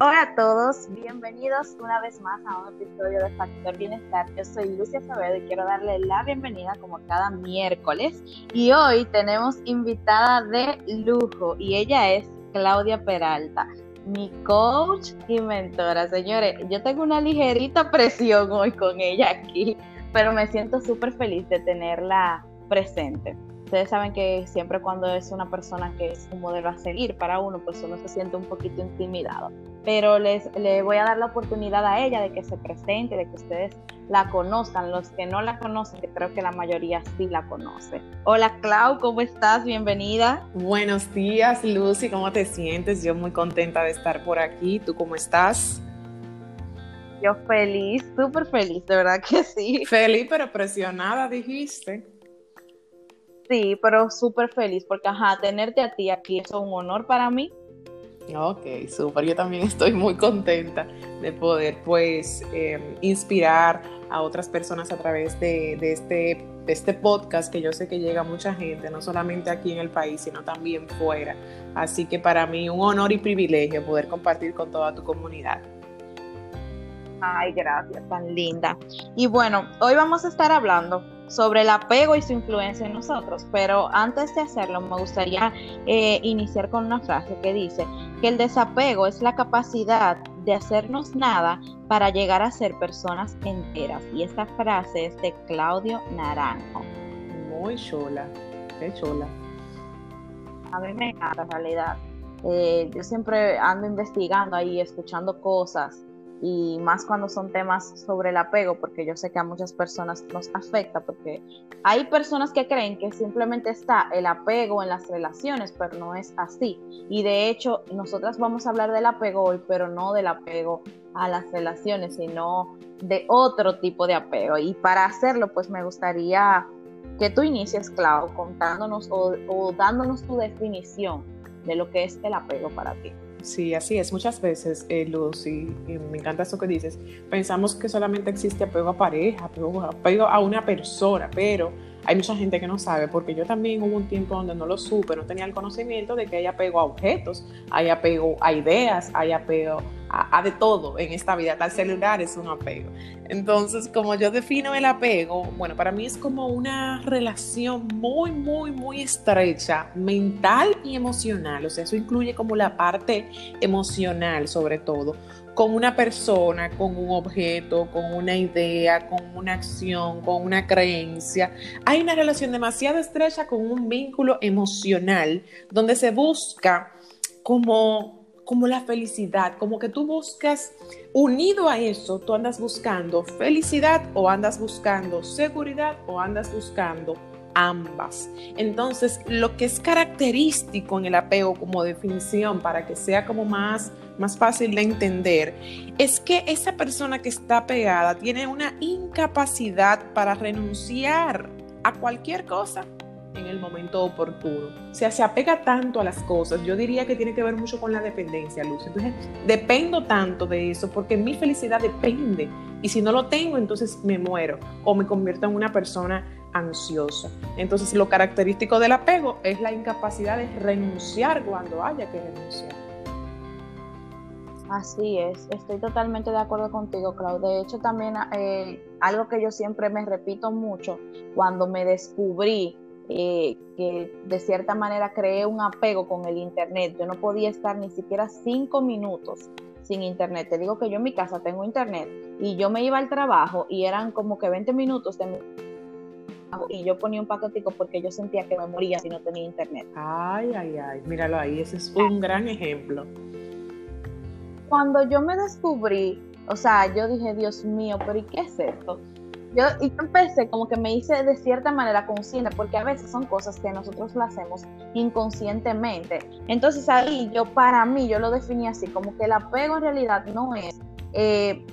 Hola a todos, bienvenidos una vez más a un episodio de Factor Bienestar. Yo soy Lucia Sabedo y quiero darle la bienvenida como cada miércoles. Y hoy tenemos invitada de lujo y ella es Claudia Peralta, mi coach y mentora. Señores, yo tengo una ligerita presión hoy con ella aquí, pero me siento súper feliz de tenerla presente. Ustedes saben que siempre cuando es una persona que es un modelo a seguir para uno, pues uno se siente un poquito intimidado. Pero les, le voy a dar la oportunidad a ella de que se presente, de que ustedes la conozcan. Los que no la conocen, que creo que la mayoría sí la conoce. Hola Clau, ¿cómo estás? Bienvenida. Buenos días, Lucy, ¿cómo te sientes? Yo muy contenta de estar por aquí. ¿Tú cómo estás? Yo feliz, súper feliz, de verdad que sí. Feliz pero presionada, dijiste. Sí, pero súper feliz porque, ajá, tenerte a ti aquí es un honor para mí. Ok, súper. Yo también estoy muy contenta de poder, pues, em, inspirar a otras personas a través de, este, de este podcast que yo sé que llega a mucha gente, no solamente aquí en el país, sino también fuera. Así que para mí un honor y privilegio poder compartir con toda tu comunidad. Ay, gracias, tan linda. Y bueno, hoy vamos a estar hablando sobre el apego y su influencia en nosotros, pero antes de hacerlo me gustaría eh, iniciar con una frase que dice que el desapego es la capacidad de hacernos nada para llegar a ser personas enteras. Y esta frase es de Claudio Naranjo. Muy chola, qué chola. A mí me encanta en realidad. Eh, yo siempre ando investigando ahí, escuchando cosas y más cuando son temas sobre el apego, porque yo sé que a muchas personas nos afecta, porque hay personas que creen que simplemente está el apego en las relaciones, pero no es así. Y de hecho, nosotras vamos a hablar del apego hoy, pero no del apego a las relaciones, sino de otro tipo de apego. Y para hacerlo, pues me gustaría que tú inicies, Clau, contándonos o, o dándonos tu definición de lo que es el apego para ti. Sí, así es. Muchas veces, eh, Lucy, y me encanta eso que dices, pensamos que solamente existe apego a pareja, apego, apego a una persona, pero hay mucha gente que no sabe, porque yo también hubo un tiempo donde no lo supe, no tenía el conocimiento de que hay apego a objetos, hay apego a ideas, hay apego a, de todo en esta vida. Tal celular es un apego. Entonces, como yo defino el apego, bueno, para mí es como una relación muy, muy, muy estrecha, mental y emocional. O sea, eso incluye como la parte emocional sobre todo con una persona, con un objeto, con una idea, con una acción, con una creencia. Hay una relación demasiado estrecha con un vínculo emocional donde se busca como, como la felicidad, como que tú buscas, unido a eso, tú andas buscando felicidad o andas buscando seguridad o andas buscando ambas. Entonces, lo que es característico en el apego como definición para que sea como más más fácil de entender, es que esa persona que está pegada tiene una incapacidad para renunciar a cualquier cosa en el momento oportuno. O sea, se apega tanto a las cosas. Yo diría que tiene que ver mucho con la dependencia, Luz. Entonces, dependo tanto de eso porque mi felicidad depende. Y si no lo tengo, entonces me muero o me convierto en una persona ansiosa. Entonces, lo característico del apego es la incapacidad de renunciar cuando haya que renunciar. Así es, estoy totalmente de acuerdo contigo, Clau. De hecho, también eh, algo que yo siempre me repito mucho cuando me descubrí eh, que de cierta manera creé un apego con el Internet. Yo no podía estar ni siquiera cinco minutos sin Internet. Te digo que yo en mi casa tengo Internet y yo me iba al trabajo y eran como que 20 minutos de mi y yo ponía un paquetico porque yo sentía que me moría si no tenía internet. Ay, ay, ay, míralo ahí, ese es un gran ejemplo cuando yo me descubrí, o sea, yo dije, Dios mío, pero ¿y qué es esto? Yo, y empecé como que me hice de cierta manera consciente, porque a veces son cosas que nosotros lo hacemos inconscientemente. Entonces ahí yo, para mí, yo lo definí así, como que el apego en realidad no es, eh,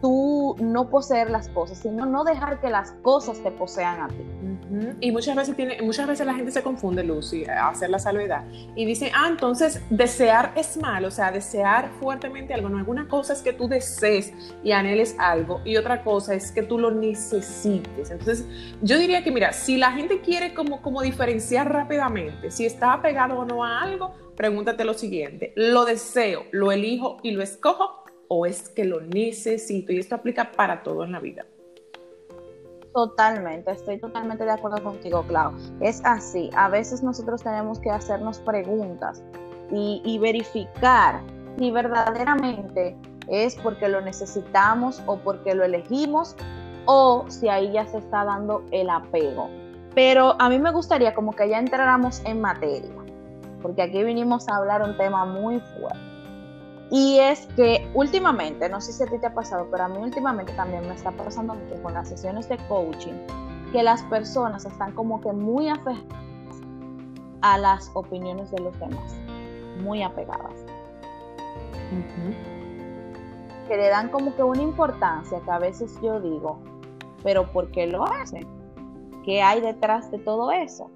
tú no poseer las cosas, sino no dejar que las cosas te posean a ti. Y muchas veces tiene, muchas veces la gente se confunde, Lucy, a hacer la salvedad y dice, ah, entonces desear es malo, o sea, desear fuertemente algo, no, alguna cosa es que tú desees y anheles algo y otra cosa es que tú lo necesites. Entonces, yo diría que, mira, si la gente quiere como, como diferenciar rápidamente si está apegado o no a algo, pregúntate lo siguiente, ¿lo deseo, lo elijo y lo escojo? O es que lo necesito? Y esto aplica para todo en la vida. Totalmente, estoy totalmente de acuerdo contigo, Clau. Es así, a veces nosotros tenemos que hacernos preguntas y, verificar si verdaderamente es porque lo necesitamos o porque lo elegimos o si ahí ya se está dando el apego. Pero a mí me gustaría como que ya entráramos en materia, porque aquí vinimos a hablar un tema muy fuerte. Y es que últimamente, no sé si a ti te ha pasado, pero a mí últimamente también me está pasando mucho con las sesiones de coaching, que las personas están como que muy apegadas a las opiniones de los demás, muy apegadas. Que le dan como que una importancia que a veces yo digo, pero ¿por qué lo hacen? ¿Qué hay detrás de todo eso?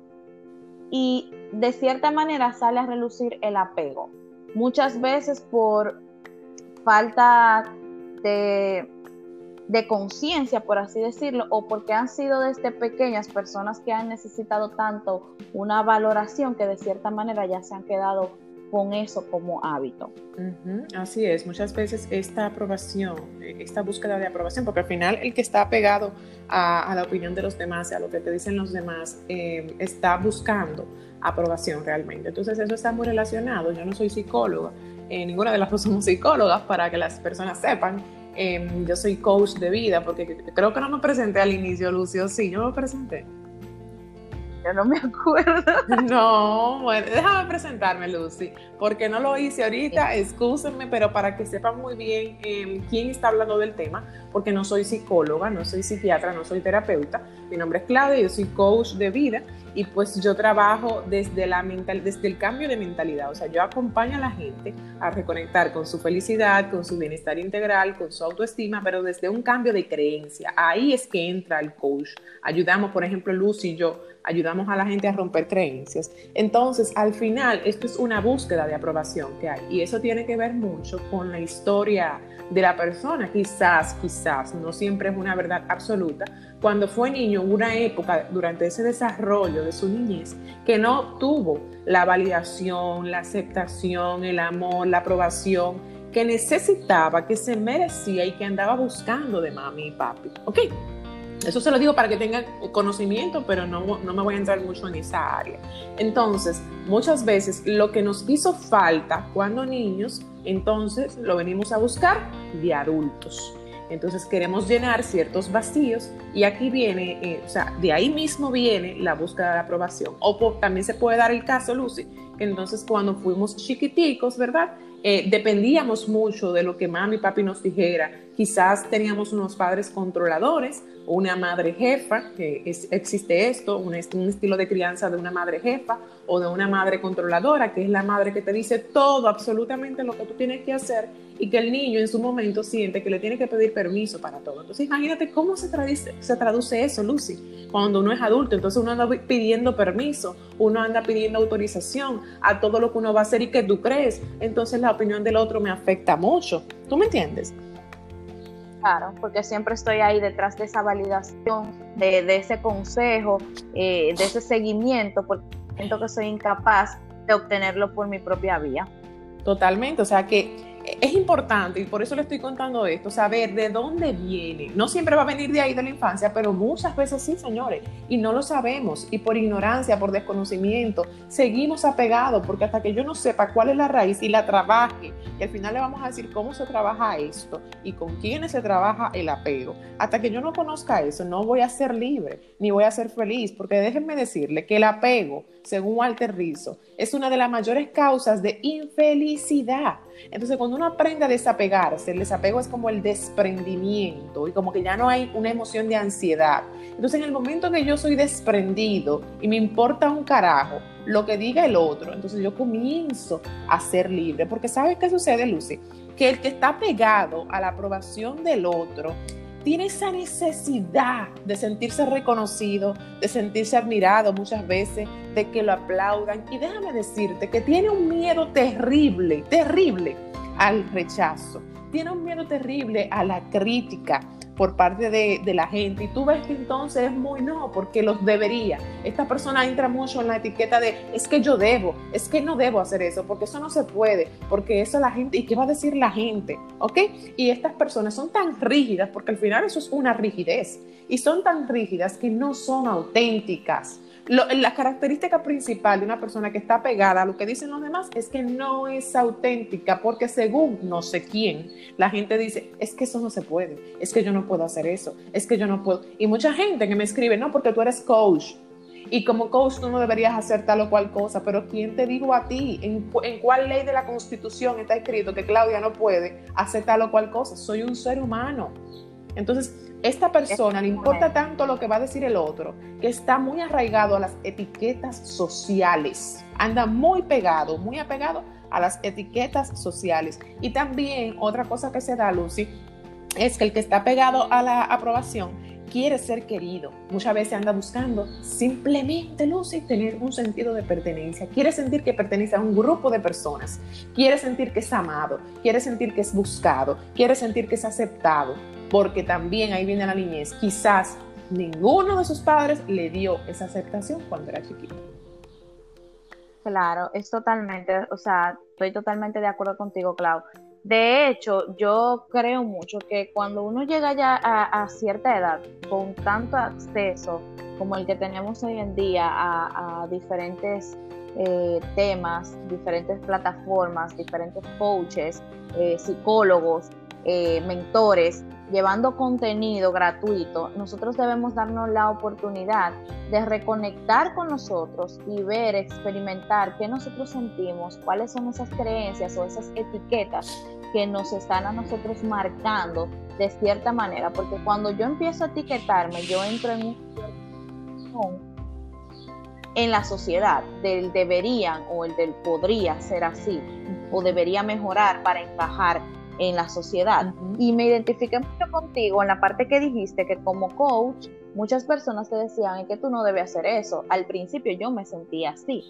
Y de cierta manera sale a relucir el apego muchas veces por falta de, conciencia, por así decirlo, o porque han sido desde pequeñas personas que han necesitado tanto una valoración que de cierta manera ya se han quedado con eso como hábito. Así es, muchas veces esta aprobación, esta búsqueda de aprobación, porque al final el que está pegado a, la opinión de los demás, a lo que te dicen los demás, eh, está buscando aprobación realmente. Entonces eso está muy relacionado. Yo no soy psicóloga, eh, ninguna de las dos somos psicólogas para que las personas sepan. Em, yo soy coach de vida porque creo que no me presenté al inicio, Lucio. Sí, yo me presenté. Yo no me acuerdo. No, bueno, déjame presentarme, Lucy, porque no lo hice ahorita, excúsenme, pero para que sepan muy bien em, quién está hablando del tema, porque no soy psicóloga, no soy psiquiatra, no soy terapeuta. Mi nombre es Claudia, yo soy coach de vida y pues yo trabajo desde, la mental, desde el cambio de mentalidad, o sea, yo acompaño a la gente a reconectar con su felicidad, con su bienestar integral, con su autoestima, pero desde un cambio de creencia. Ahí es que entra el coach. Ayudamos, por ejemplo, Lucy y yo, ayudamos a la gente a romper creencias. Entonces, al final, esto es una búsqueda de aprobación que hay y eso tiene que ver mucho con la historia de la persona. Quizás, quizás, no siempre es una verdad absoluta, cuando fue niño, una época durante ese desarrollo de su niñez que no tuvo la validación, la aceptación, el amor, la aprobación que necesitaba, que se merecía y que andaba buscando de mami y papi. ¿Ok? Eso se lo digo para que tengan conocimiento, pero no, no me voy a entrar mucho en esa área. Entonces, muchas veces lo que nos hizo falta cuando niños, entonces lo venimos a buscar de adultos. Entonces queremos llenar ciertos vacíos y aquí viene, eh, o sea, de ahí mismo viene la búsqueda de aprobación. O también se puede dar el caso, Lucy, que entonces cuando fuimos chiquiticos, ¿verdad? Eh, dependíamos mucho de lo que mami y papi nos dijera. Quizás teníamos unos padres controladores una madre jefa, que existe esto, un, estilo de crianza de una madre jefa o de una madre controladora, que es la madre que te dice todo, absolutamente lo que tú tienes que hacer y que el niño en su momento siente que le tiene que pedir permiso para todo. Entonces imagínate cómo se traduce, se traduce eso, Lucy, cuando uno es adulto. Entonces uno anda pidiendo permiso, uno anda pidiendo autorización a todo lo que uno va a hacer y que tú crees. Entonces la opinión del otro me afecta mucho. ¿Tú me entiendes? Claro, porque siempre estoy ahí detrás de esa validación, de, ese consejo, eh, de ese seguimiento, porque siento que soy incapaz de obtenerlo por mi propia vía. Totalmente, o sea que es importante, y por eso le estoy contando esto, saber de dónde viene. No siempre va a venir de ahí de la infancia, pero muchas veces sí, señores, y no lo sabemos, y por ignorancia, por desconocimiento, seguimos apegados, porque hasta que yo no sepa cuál es la raíz y la trabaje, y al final le vamos a decir cómo se trabaja esto y con quiénes se trabaja el apego, hasta que yo no conozca eso, no voy a ser libre, ni voy a ser feliz, porque déjenme decirle que el apego, según Walter Rizzo, es una de las mayores causas de infelicidad. Entonces, cuando uno aprende a desapegarse, el desapego es como el desprendimiento y como que ya no hay una emoción de ansiedad. Entonces, en el momento que yo soy desprendido y me importa un carajo lo que diga el otro, entonces yo comienzo a ser libre. Porque ¿sabes qué sucede, Lucy? que el que está pegado a la aprobación del otro tiene esa necesidad de sentirse reconocido, de sentirse admirado muchas veces, de que lo aplaudan. Y déjame decirte que tiene un miedo terrible, terrible al rechazo, tiene un miedo terrible a la crítica por parte de, la gente. Y tú ves que entonces es muy no, porque los debería. Esta persona entra mucho en la etiqueta de es que yo debo, es que no debo hacer eso, porque eso no se puede, porque eso la gente, ¿y qué va a decir la gente? ¿Ok? Y estas personas son tan rígidas, porque al final eso es una rigidez, y son tan rígidas que no son auténticas la característica principal de una persona que está pegada a lo que dicen los demás es que no es auténtica, porque según no sé quién, la gente dice, es que eso no se puede, es que yo no puedo hacer eso, es que yo no puedo. Y mucha gente que me escribe, no, porque tú eres coach. Y como coach tú no deberías hacer tal o cual cosa, pero ¿quién te digo a ti? ¿En, ¿En cuál ley de la constitución está escrito que Claudia no puede hacer tal o cual cosa? Soy un ser humano. Entonces, esta persona le importa tanto lo que va a decir el otro, que está muy arraigado a las etiquetas sociales, anda muy pegado, muy apegado a las etiquetas sociales. Y también otra cosa que se da, Lucy, es que el que está pegado a la aprobación quiere ser querido. Muchas veces anda buscando simplemente, Lucy, tener un sentido de pertenencia. Quiere sentir que pertenece a un grupo de personas. Quiere sentir que es amado. Quiere sentir que es buscado. Quiere sentir que es aceptado porque también ahí viene la niñez. Quizás ninguno de sus padres le dio esa aceptación cuando era chiquito. Claro, es totalmente, o sea, estoy totalmente de acuerdo contigo, Clau. De hecho, yo creo mucho que cuando uno llega ya a, cierta edad, con tanto acceso como el que tenemos hoy en día a, diferentes eh, temas, diferentes plataformas, diferentes coaches, eh, psicólogos, eh, mentores, llevando contenido gratuito, nosotros debemos darnos la oportunidad de reconectar con nosotros y ver, experimentar qué nosotros sentimos, cuáles son esas creencias o esas etiquetas que nos están a nosotros marcando de cierta manera, porque cuando yo empiezo a etiquetarme, yo entro en un en la sociedad del deberían o el del podría ser así o debería mejorar para encajar en la sociedad. Y me identifiqué mucho contigo en la parte que dijiste que como coach muchas personas te decían que tú no debes hacer eso. Al principio yo me sentía así.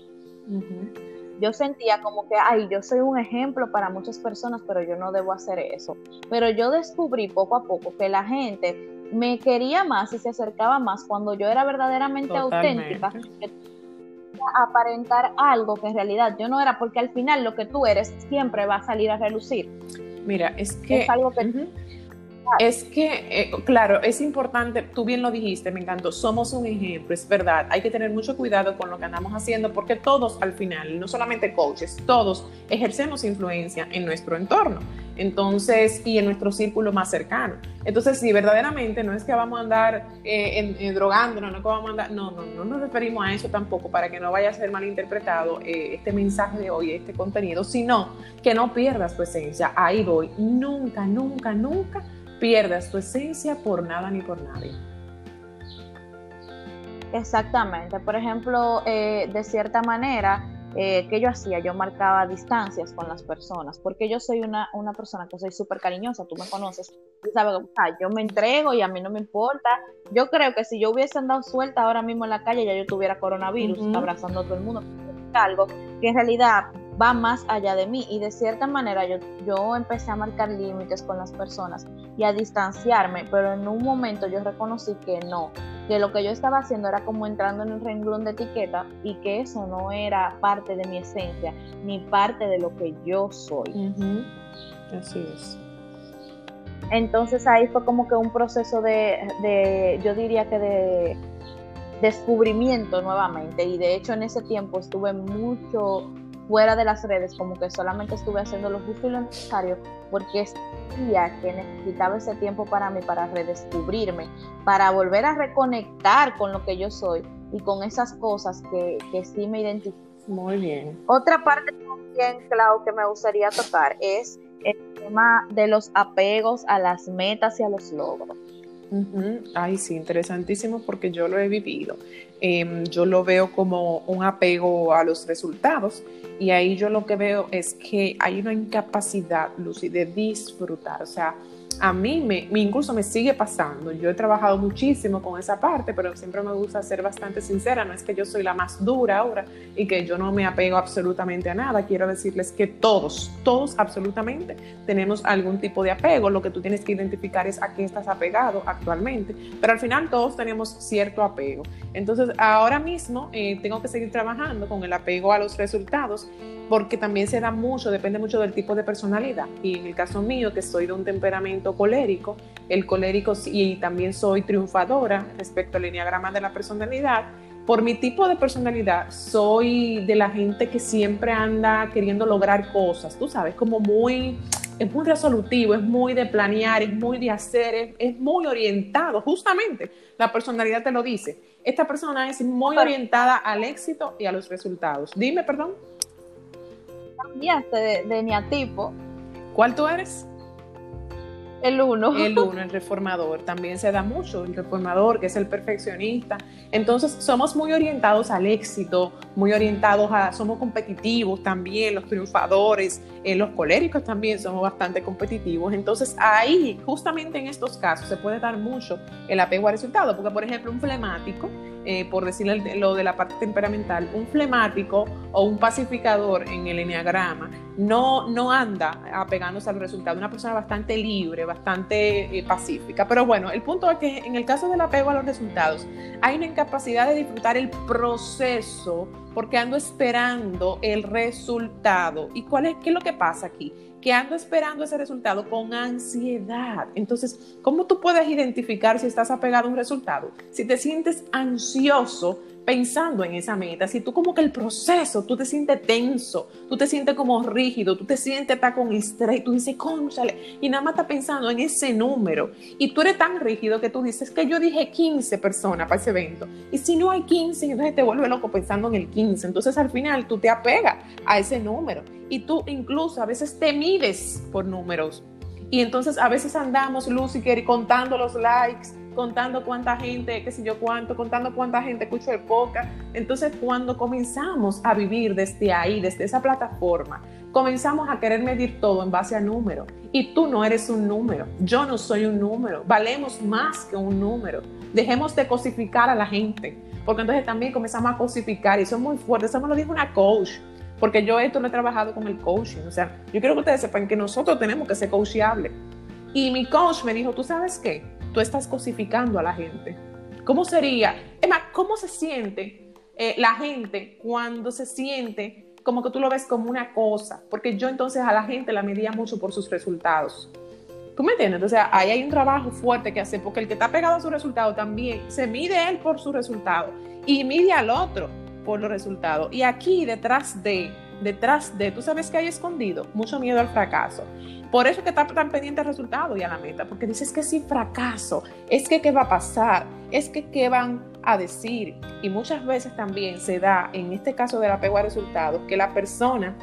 Yo sentía como que, ay, yo soy un ejemplo para muchas personas, pero yo no debo hacer eso. Pero yo descubrí poco a poco que la gente me quería más y se acercaba más cuando yo era verdaderamente auténtica aparentar algo que en realidad yo no era, porque al final lo que tú eres siempre va a salir a relucir. Mira, es que... Es algo que... Es que, eh, claro, es importante, tú bien lo dijiste, me encantó, somos un ejemplo, es verdad, hay que tener mucho cuidado con lo que andamos haciendo porque todos al final, no solamente coaches, todos ejercemos influencia en nuestro entorno, entonces, y en nuestro círculo más cercano. Entonces, si verdaderamente no es que vamos a andar eh, drogándonos, no vamos a andar, no, no, no nos referimos a eso tampoco para que no vaya a ser malinterpretado eh, este mensaje de hoy, este contenido, sino que no pierdas tu esencia, ahí voy, nunca, nunca, nunca pierdas tu esencia por nada ni por nadie. Exactamente. Por ejemplo, eh, de cierta manera, eh, ¿qué yo hacía? Yo marcaba distancias con las personas, porque yo soy una, una persona que soy súper cariñosa, tú me conoces, sabes, yo me entrego y a mí no me importa. Yo creo que si yo hubiese andado suelta ahora mismo en la calle, ya yo tuviera coronavirus, abrazando a todo el mundo, algo que en realidad va más allá de mí y de cierta manera yo, yo empecé a marcar límites con las personas y a distanciarme, pero en un momento yo reconocí que no, que lo que yo estaba haciendo era como entrando en un renglón de etiqueta y que eso no era parte de mi esencia ni parte de lo que yo soy. Así es. Entonces ahí fue como que un proceso de, de yo diría que de descubrimiento nuevamente y de hecho en ese tiempo estuve mucho fuera de las redes, como que solamente estuve haciendo lo justo y lo necesario, porque que necesitaba ese tiempo para mí, para redescubrirme, para volver a reconectar con lo que yo soy y con esas cosas que, que sí me identifican. Muy bien. Otra parte también, Clau, que me gustaría tocar es el tema de los apegos a las metas y a los logros. Ay, sí, interesantísimo porque yo lo he vivido. Em, yo lo veo como un apego a los resultados y ahí yo lo que veo es que hay una incapacidad, Lucy, de disfrutar. O sea, a mí me, incluso me sigue pasando. Yo he trabajado muchísimo con esa parte, pero siempre me gusta ser bastante sincera. No es que yo soy la más dura ahora y que yo no me apego absolutamente a nada. Quiero decirles que todos, todos absolutamente tenemos algún tipo de apego. Lo que tú tienes que identificar es a qué estás apegado actualmente. Pero al final todos tenemos cierto apego. Entonces, ahora mismo eh, tengo que seguir trabajando con el apego a los resultados porque también se da mucho, depende mucho del tipo de personalidad. Y en el caso mío, que soy de un temperamento colérico, el colérico y también soy triunfadora respecto al lineagrama de la personalidad, por mi tipo de personalidad, soy de la gente que siempre anda queriendo lograr cosas, tú sabes, como muy, es muy resolutivo, es muy de planear, es muy de hacer, es, es muy orientado, justamente, la personalidad te lo dice. Esta persona es muy orientada al éxito y a los resultados. Dime, perdón cambiaste de, de neatipo. ¿Cuál tú eres? El uno. El uno, el reformador. También se da mucho el reformador, que es el perfeccionista. Entonces, somos muy orientados al éxito, muy orientados a, somos competitivos también, los triunfadores, eh, los coléricos también somos bastante competitivos. Entonces, ahí, justamente en estos casos, se puede dar mucho el apego al resultado, porque, por ejemplo, un flemático eh, por decirle lo de la parte temperamental, un flemático o un pacificador en el enneagrama no, no anda apegándose al resultado, una persona bastante libre, bastante eh, pacífica. Pero bueno, el punto es que en el caso del apego a los resultados, hay una incapacidad de disfrutar el proceso porque ando esperando el resultado. ¿Y cuál es, qué es lo que pasa aquí? que ando esperando ese resultado con ansiedad. Entonces, ¿cómo tú puedes identificar si estás apegado a un resultado? Si te sientes ansioso pensando en esa meta, si tú como que el proceso, tú te sientes tenso, tú te sientes como rígido, tú te sientes está con estrés, tú dices, conchale, y nada más estás pensando en ese número, y tú eres tan rígido que tú dices que yo dije 15 personas para ese evento, y si no hay 15, entonces te vuelve loco pensando en el 15, entonces al final tú te apegas a ese número, y tú incluso a veces te mides por números, y entonces a veces andamos, Lucy, contando los likes, contando cuánta gente, qué sé yo cuánto, contando cuánta gente escucha el podcast. Entonces, cuando comenzamos a vivir desde ahí, desde esa plataforma, comenzamos a querer medir todo en base a número. Y tú no eres un número, yo no soy un número, valemos más que un número. Dejemos de cosificar a la gente, porque entonces también comenzamos a cosificar y eso es muy fuerte. Eso me lo dijo una coach, porque yo esto lo he trabajado con el coaching. O sea, yo quiero que ustedes sepan que nosotros tenemos que ser coachable. Y mi coach me dijo, ¿tú sabes qué? Tú estás cosificando a la gente. ¿Cómo sería? Emma, ¿cómo se siente eh, la gente cuando se siente como que tú lo ves como una cosa? Porque yo entonces a la gente la medía mucho por sus resultados. ¿Tú me entiendes? O sea, ahí hay un trabajo fuerte que hacer, porque el que está pegado a su resultado también se mide él por su resultado y mide al otro por los resultados. Y aquí detrás de, detrás de, tú sabes que hay escondido mucho miedo al fracaso. Por eso que está tan pendiente al resultado y a la meta, porque dices que si fracaso, es que qué va a pasar, es que qué van a decir. Y muchas veces también se da, en este caso del apego a resultados, que la persona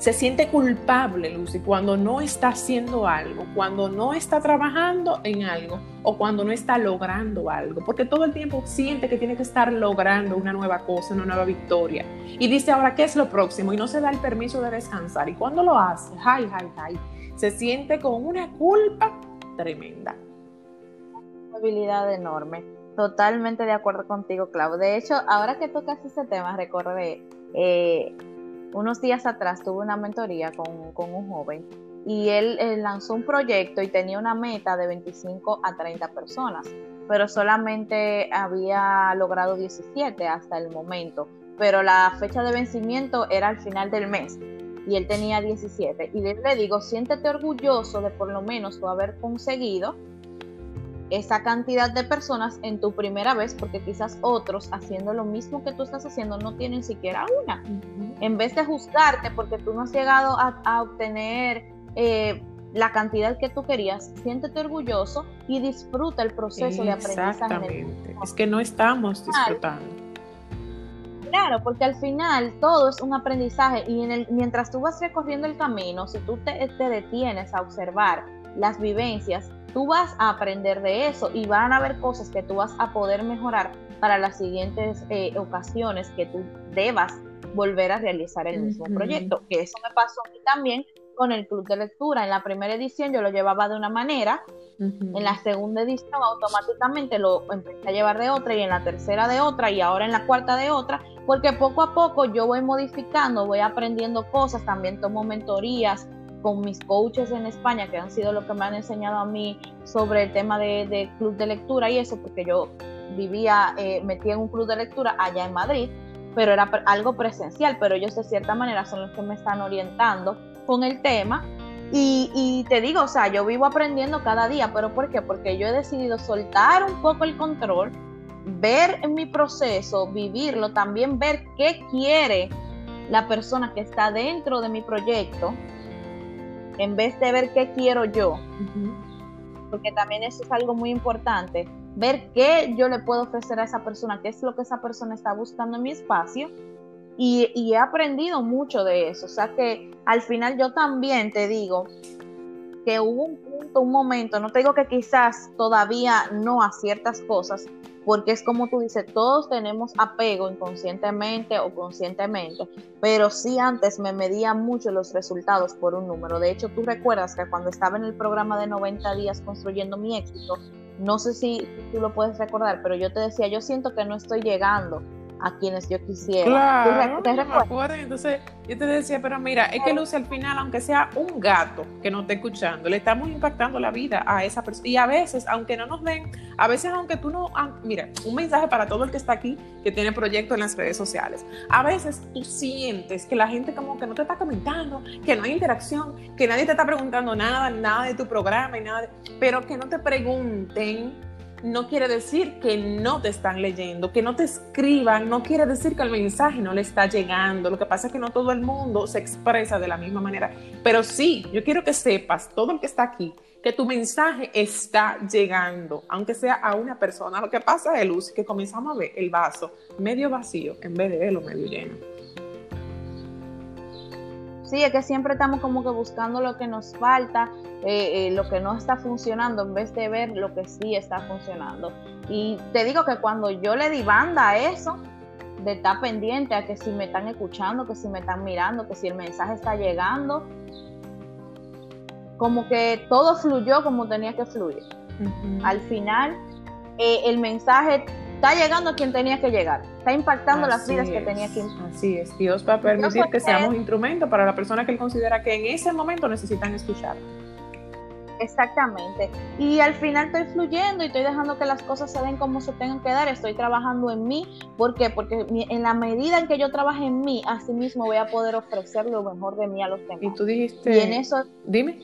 se siente culpable, Lucy, cuando no está haciendo algo, cuando no está trabajando en algo o cuando no está logrando algo, porque todo el tiempo siente que tiene que estar logrando una nueva cosa, una nueva victoria. Y dice, ahora, ¿qué es lo próximo? Y no se da el permiso de descansar. Y cuando lo hace, ay, ay, ay, se siente con una culpa tremenda. Una habilidad enorme. Totalmente de acuerdo contigo, Clau. De hecho, ahora que tocas ese tema, recordé eh, unos días atrás tuve una mentoría con, un joven y él, lanzó un proyecto y tenía una meta de 25 a 30 personas, pero solamente había logrado 17 hasta el momento, pero la fecha de vencimiento era al final del mes y él tenía 17. Y le digo, siéntete orgulloso de por lo menos haber conseguido esa cantidad de personas en tu primera vez, porque quizás otros haciendo lo mismo que tú estás haciendo no tienen siquiera una. En vez de juzgarte porque tú no has llegado a, obtener eh, la cantidad que tú querías, siéntete orgulloso y disfruta el proceso de aprendizaje. Exactamente. Es que no estamos disfrutando. Claro, porque al final todo es un aprendizaje y en el, mientras tú vas recorriendo el camino, si tú te, te detienes a observar las vivencias, tú vas a aprender de eso y van a haber cosas que tú vas a poder mejorar para las siguientes eh, ocasiones que tú debas volver a realizar el mismo proyecto. Que eso me pasó a mí también con el club de lectura. En la primera edición yo lo llevaba de una manera, en la segunda edición automáticamente lo empecé a llevar de otra y en la tercera de otra y ahora en la cuarta de otra, porque poco a poco yo voy modificando, voy aprendiendo cosas, también tomo mentorías con mis coaches en España, que han sido lo que me han enseñado a mí sobre el tema de, club de lectura y eso, porque yo vivía, eh, metí en un club de lectura allá en Madrid, pero era algo presencial, pero ellos de cierta manera son los que me están orientando con el tema. Y, te digo, o sea, yo vivo aprendiendo cada día, pero ¿por qué? Porque yo he decidido soltar un poco el control, ver mi proceso, vivirlo, también ver qué quiere la persona que está dentro de mi proyecto, en vez de ver qué quiero yo. Porque también eso es algo muy importante, ver qué yo le puedo ofrecer a esa persona, qué es lo que esa persona está buscando en mi espacio y, he aprendido mucho de eso. O sea que al final yo también te digo que hubo un punto, un momento, no te digo que quizás todavía no a ciertas cosas, porque es como tú dices, todos tenemos apego inconscientemente o conscientemente, pero sí antes me medía mucho los resultados por un número. De hecho, tú recuerdas que cuando estaba en el programa de 90 días construyendo mi éxito, no sé si tú lo puedes recordar, pero yo te decía, yo siento que no estoy llegando a quienes yo quisiera. Claro, ¿Te, Entonces yo te decía, pero mira, es que Luce al final, aunque sea un gato que no esté escuchando, le estamos impactando la vida a esa persona. Y a veces, aunque no nos den, a veces aunque tú no, mira, un mensaje para todo el que está aquí que tiene proyectos en las redes sociales. A veces tú sientes que la gente como que no te está comentando, que no hay interacción, que nadie te está preguntando nada, nada de tu programa y nada, pero que no te pregunten no quiere decir que no te están leyendo, que no te escriban, no quiere decir que el mensaje no le está llegando. Lo que pasa es que no todo el mundo se expresa de la misma manera. Pero sí, yo quiero que sepas, todo el que está aquí, que tu mensaje está llegando, aunque sea a una persona. Lo que pasa es, Luz, que comenzamos a ver el vaso medio vacío en vez de verlo medio lleno. Sí, es que siempre estamos como que buscando lo que nos falta, eh, eh, lo que no está funcionando, en vez de ver lo que sí está funcionando. Y te digo que cuando yo le di banda a eso, de estar pendiente a que si me están escuchando, que si me están mirando, que si el mensaje está llegando, como que todo fluyó como tenía que fluir. Al final, eh, el mensaje está llegando a quien tenía que llegar, está impactando las vidas que tenía que impactar. Así es, Dios va a permitir que seamos instrumentos para la persona que él considera que en ese momento necesitan escuchar. Exactamente. Y al final estoy fluyendo y estoy dejando que las cosas se den como se tengan que dar. Estoy trabajando en mí. ¿Por qué? Porque en la medida en que yo trabaje en mí, así mismo voy a poder ofrecer lo mejor de mí a los demás. Y tú dijiste. Y en eso. Dime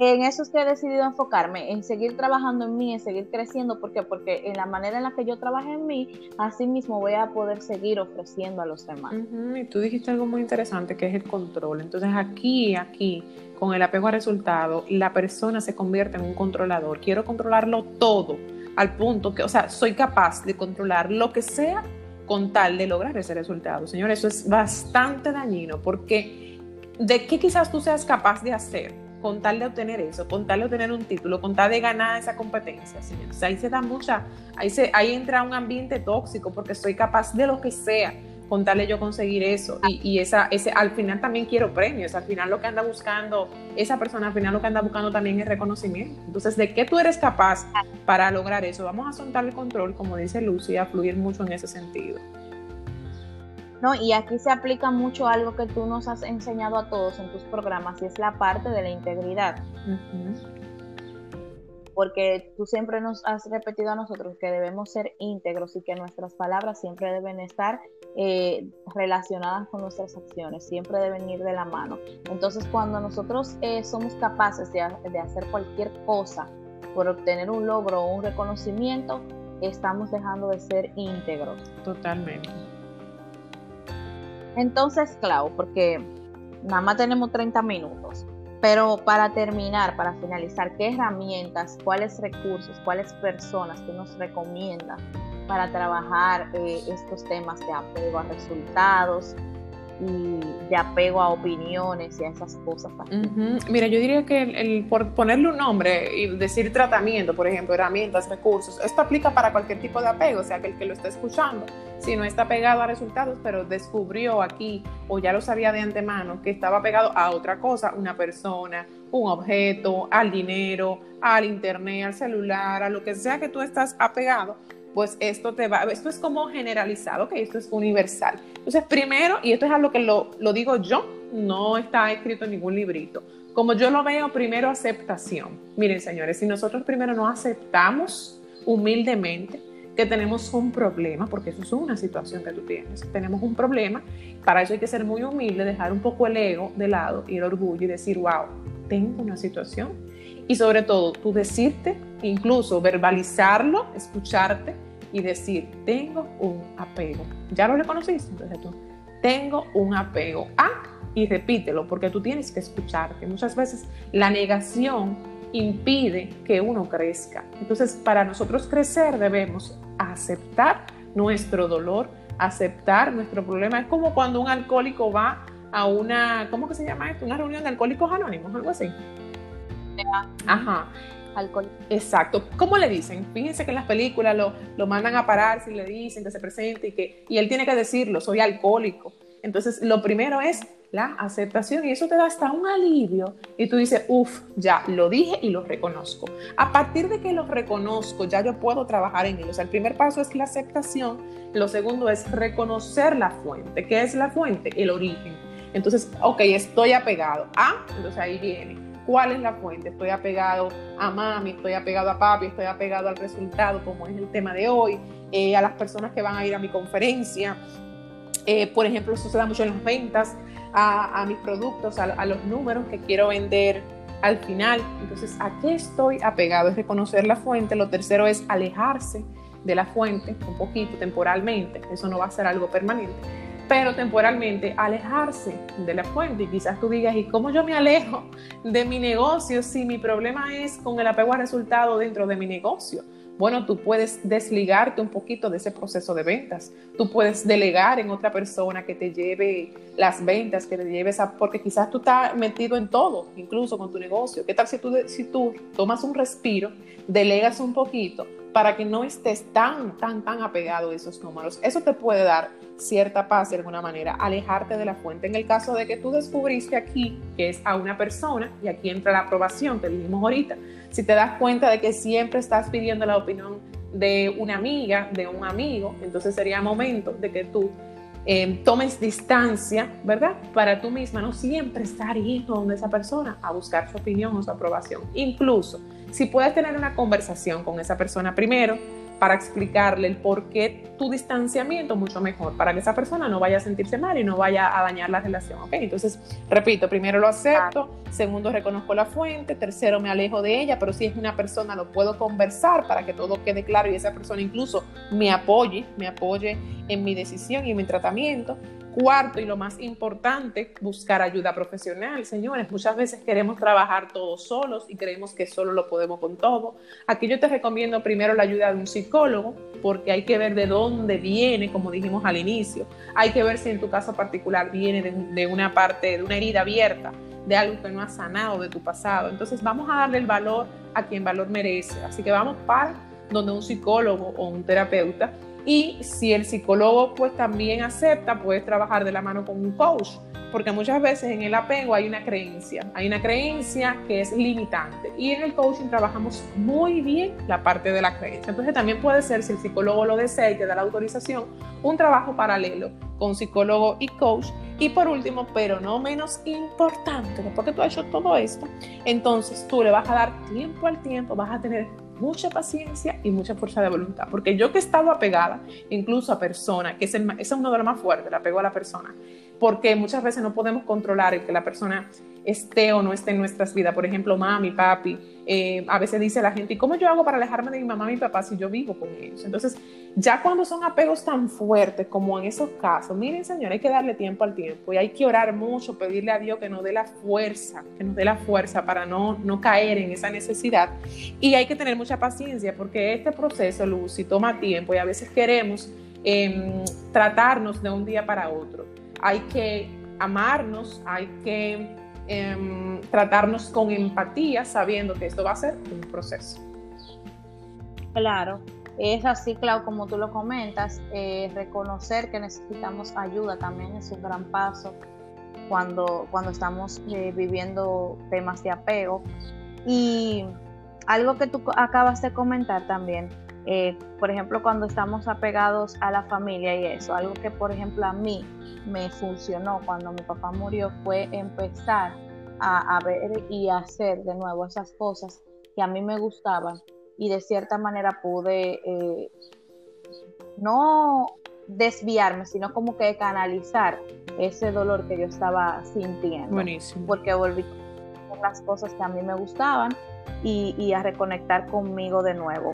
en eso es que he decidido enfocarme, en seguir trabajando en mí, en seguir creciendo. ¿Por qué? Porque en la manera en la que yo trabaje en mí, así mismo voy a poder seguir ofreciendo a los demás. Y tú dijiste algo muy interesante que es el control. Entonces aquí, aquí, con el apego a resultado, la persona se convierte en un controlador. Quiero controlarlo todo, al punto que, o sea, soy capaz de controlar lo que sea con tal de lograr ese resultado. Señor, eso es bastante dañino porque de qué quizás tú seas capaz de hacer con tal de obtener eso, con tal de obtener un título, con tal de ganar esa competencia, señores. ahí se da mucha, ahí, se, ahí entra un ambiente tóxico porque soy capaz de lo que sea con tal de yo conseguir eso. Y, y, esa, ese, al final también quiero premios, al final lo que anda buscando, esa persona al final lo que anda buscando también es reconocimiento. Entonces, ¿de qué tú eres capaz para lograr eso? Vamos a soltar el control, como dice Lucy, a fluir mucho en ese sentido. ¿No? Y aquí se aplica mucho algo que tú nos has enseñado a todos en tus programas y es la parte de la integridad. Porque tú siempre nos has repetido a nosotros que debemos ser íntegros y que nuestras palabras siempre deben estar eh, relacionadas con nuestras acciones, siempre deben ir de la mano. Entonces, cuando nosotros eh, somos capaces de, de hacer cualquier cosa por obtener un logro o un reconocimiento, estamos dejando de ser íntegros. Totalmente. Entonces, Clau, porque nada más tenemos 30 minutos, pero para terminar, para finalizar, ¿qué herramientas, cuáles recursos, cuáles personas que nos recomiendas para trabajar eh, estos temas de apego a resultados y de apego a opiniones y a esas cosas. Mira, yo diría que el, por ponerle un nombre y decir tratamiento, por ejemplo, herramientas, recursos, esto aplica para cualquier tipo de apego, o sea, que el que lo está escuchando, si no está pegado a resultados, pero descubrió aquí o ya lo sabía de antemano que estaba pegado a otra cosa, una persona, un objeto, al dinero, al internet, al celular, a lo que sea que tú estás apegado, pues esto te va, esto es como generalizado, que esto es universal. Entonces, primero, y esto es algo que lo, lo digo yo, no está escrito en ningún librito. Como yo lo veo, primero aceptación. Miren, señores, si nosotros primero no aceptamos humildemente que tenemos un problema, porque eso es una situación que tú tienes, tenemos un problema, para eso hay que ser muy humilde, dejar un poco el ego de lado y el orgullo y decir, wow, tengo una situación. Y sobre todo, tú decirte incluso verbalizarlo, escucharte y decir, tengo un apego. ¿Ya lo reconociste? Entonces tú, tengo un apego. Ah, y repítelo, porque tú tienes que escucharte. Muchas veces la negación impide que uno crezca. Entonces, para nosotros crecer debemos aceptar nuestro dolor, aceptar nuestro problema. Es como cuando un alcohólico va a una, ¿cómo que se llama esto? Una reunión de alcohólicos anónimos, algo así. Ajá alcohol. Exacto. ¿Cómo le dicen? Fíjense que en las películas lo, lo mandan a parar si le dicen que se presente y que y él tiene que decirlo, soy alcohólico. Entonces, lo primero es la aceptación y eso te da hasta un alivio y tú dices, uff, ya lo dije y lo reconozco. A partir de que lo reconozco, ya yo puedo trabajar en ello. O sea, el primer paso es la aceptación, lo segundo es reconocer la fuente. ¿Qué es la fuente? El origen. Entonces, ok, estoy apegado. Ah, entonces ahí viene cuál es la fuente. Estoy apegado a mami, estoy apegado a papi, estoy apegado al resultado, como es el tema de hoy, eh, a las personas que van a ir a mi conferencia. Eh, por ejemplo, da mucho en las ventas, a, mis productos, a, los números que quiero vender al final. Entonces, ¿a qué estoy apegado? Es reconocer la fuente. Lo tercero es alejarse de la fuente un poquito temporalmente. Eso no va a ser algo permanente pero temporalmente alejarse de la fuente. Y quizás tú digas, ¿y cómo yo me alejo de mi negocio si mi problema es con el apego al resultado dentro de mi negocio? Bueno, tú puedes desligarte un poquito de ese proceso de ventas. Tú puedes delegar en otra persona que te lleve las ventas, que te lleves a... Porque quizás tú estás metido en todo, incluso con tu negocio. ¿Qué tal si tú, si tú tomas un respiro, delegas un poquito para que no estés tan, tan, tan apegado a esos números? Eso te puede dar cierta paz de alguna manera, alejarte de la fuente. En el caso de que tú descubriste aquí que es a una persona, y aquí entra la aprobación que dijimos ahorita, si te das cuenta de que siempre estás pidiendo la opinión de una amiga, de un amigo, entonces sería momento de que tú eh, tomes distancia, ¿verdad? Para tú misma, no siempre estar yendo donde esa persona a buscar su opinión o su aprobación. Incluso, si puedes tener una conversación con esa persona primero, para explicarle el por qué tu distanciamiento mucho mejor, para que esa persona no vaya a sentirse mal y no vaya a dañar la relación, ¿ok? Entonces, repito, primero lo acepto, segundo reconozco la fuente, tercero me alejo de ella, pero si es una persona lo puedo conversar para que todo quede claro y esa persona incluso me apoye, me apoye en mi decisión y en mi tratamiento. Cuarto y lo más importante, buscar ayuda profesional. Señores, muchas veces queremos trabajar todos solos y creemos que solo lo podemos con todo. Aquí yo te recomiendo primero la ayuda de un psicólogo, porque hay que ver de dónde viene, como dijimos al inicio. Hay que ver si en tu caso particular viene de, una parte, de una herida abierta, de algo que no ha sanado de tu pasado. Entonces vamos a darle el valor a quien valor merece. Así que vamos para donde un psicólogo o un terapeuta y si el psicólogo pues también acepta, puedes trabajar de la mano con un coach, porque muchas veces en el apego hay una creencia, hay una creencia que es limitante y en el coaching trabajamos muy bien la parte de la creencia. Entonces también puede ser, si el psicólogo lo desea y te da la autorización, un trabajo paralelo con psicólogo y coach. Y por último, pero no menos importante, después que tú has hecho todo esto, entonces tú le vas a dar tiempo al tiempo, vas a tener mucha paciencia y mucha fuerza de voluntad. Porque yo que he estado apegada incluso a personas, que es, el, es uno de los más fuertes, el apego a la persona, porque muchas veces no podemos controlar el que la persona esté o no esté en nuestras vidas. Por ejemplo, mami, papi, eh, a veces dice la gente, ¿y cómo yo hago para alejarme de mi mamá y mi papá si yo vivo con ellos? Entonces, ya cuando son apegos tan fuertes como en esos casos, miren, señor, hay que darle tiempo al tiempo y hay que orar mucho, pedirle a Dios que nos dé la fuerza, que nos dé la fuerza para no, no caer en esa necesidad. Y hay que tener mucha paciencia porque este proceso, Lucy, toma tiempo y a veces queremos em, tratarnos de un día para otro hay que amarnos, hay que em, tratarnos con empatía, sabiendo que esto va a ser un proceso. Claro, es así, Clau, como tú lo comentas, eh, reconocer que necesitamos ayuda también es un gran paso cuando, cuando estamos eh, viviendo temas de apego. Y algo que tú acabas de comentar también, eh, por ejemplo, cuando estamos apegados a la familia y eso, algo que por ejemplo a mí me funcionó cuando mi papá murió fue empezar a, ver y hacer de nuevo esas cosas que a mí me gustaban y de cierta manera pude eh, no desviarme, sino como que canalizar ese dolor que yo estaba sintiendo. Buenísimo. Porque volví a las cosas que a mí me gustaban y, a reconectar conmigo de nuevo.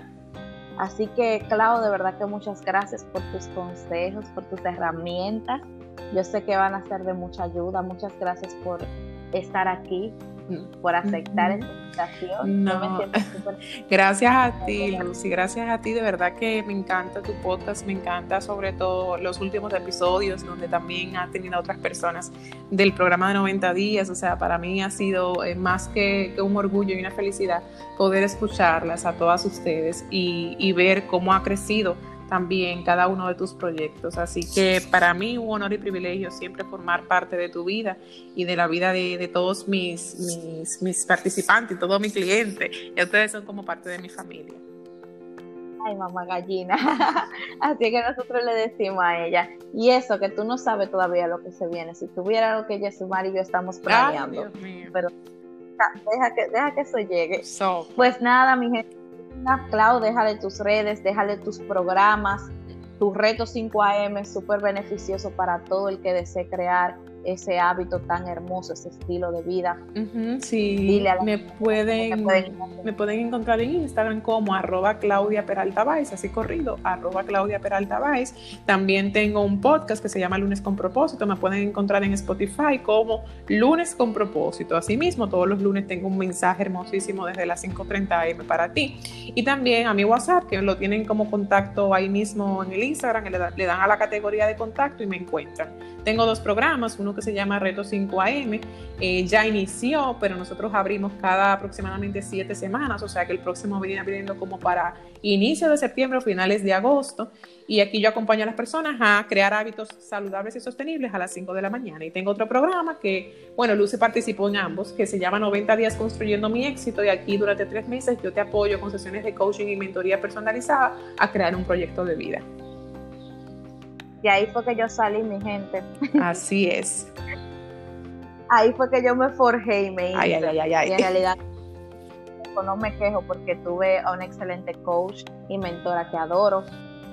Así que, Clau, de verdad que muchas gracias por tus consejos, por tus herramientas. Yo sé que van a ser de mucha ayuda. Muchas gracias por estar aquí, por aceptar esta invitación. No. Gracias a ti, Lucy, gracias a ti. De verdad que me encanta tu podcast, me encanta sobre todo los últimos episodios donde también ha tenido otras personas del programa de 90 días. O sea, para mí ha sido eh, más que, un orgullo y una felicidad poder escucharlas a todas ustedes y, y ver cómo ha crecido también cada uno de tus proyectos. Así que para mí un honor y privilegio siempre formar parte de tu vida y de la vida de, todos mis, mis, mis, participantes, todos mis clientes. Y ustedes son como parte de mi familia. Ay, mamá gallina. Así que nosotros le decimos a ella, y eso que tú no sabes todavía lo que se viene. Si tuviera lo que Yesumar y yo estamos planeando. Pero deja que, deja que eso llegue. Pues nada, mi gente Clau, déjale tus redes, déjale tus programas. Tu reto 5am es súper beneficioso para todo el que desee crear ese hábito tan hermoso, ese estilo de vida. sí, me, pueden, me pueden encontrar en Instagram como arroba Claudia Peralta así corrido, arroba Claudia Peralta También tengo un podcast que se llama Lunes con Propósito, me pueden encontrar en Spotify como Lunes con Propósito. Asimismo, todos los lunes tengo un mensaje hermosísimo desde las 5.30 am para ti. Y también a mi WhatsApp, que lo tienen como contacto ahí mismo en el Instagram, le, le dan a la categoría de contacto y me encuentran. Tengo dos programas, uno que se llama Reto 5am, eh, ya inició, pero nosotros abrimos cada aproximadamente siete semanas, o sea que el próximo viene abriendo como para inicio de septiembre o finales de agosto. Y aquí yo acompaño a las personas a crear hábitos saludables y sostenibles a las 5 de la mañana. Y tengo otro programa que, bueno, Luce participó en ambos, que se llama 90 días construyendo mi éxito. Y aquí durante tres meses yo te apoyo con sesiones de coaching y mentoría personalizada a crear un proyecto de vida. Y ahí fue que yo salí, mi gente. Así es. ahí fue que yo me forjé y me hice. Ay, ay, ay, ay. Y en realidad no me quejo porque tuve a un excelente coach y mentora que adoro.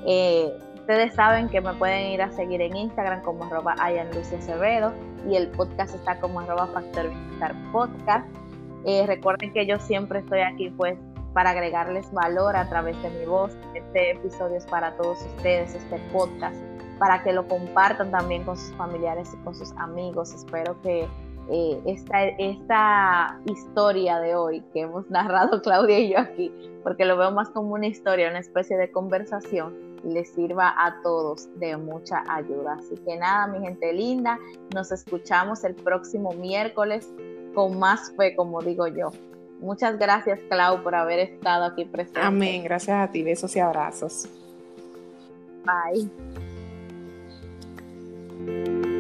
Eh, ustedes saben que me pueden ir a seguir en Instagram como arroba Acevedo y el podcast está como arroba Factor Podcast. Eh, recuerden que yo siempre estoy aquí pues para agregarles valor a través de mi voz. Este episodio es para todos ustedes, este podcast para que lo compartan también con sus familiares y con sus amigos. Espero que eh, esta, esta historia de hoy que hemos narrado Claudia y yo aquí, porque lo veo más como una historia, una especie de conversación, les sirva a todos de mucha ayuda. Así que nada, mi gente linda, nos escuchamos el próximo miércoles con más fe, como digo yo. Muchas gracias, Clau, por haber estado aquí presente. Amén. Gracias a ti. Besos y abrazos. Bye. Thank you.